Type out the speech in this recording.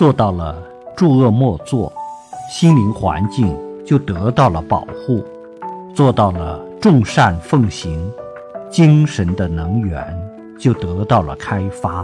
做到了诸恶莫作心灵环境就得到了保护做到了众善奉行精神的能源就得到了开发。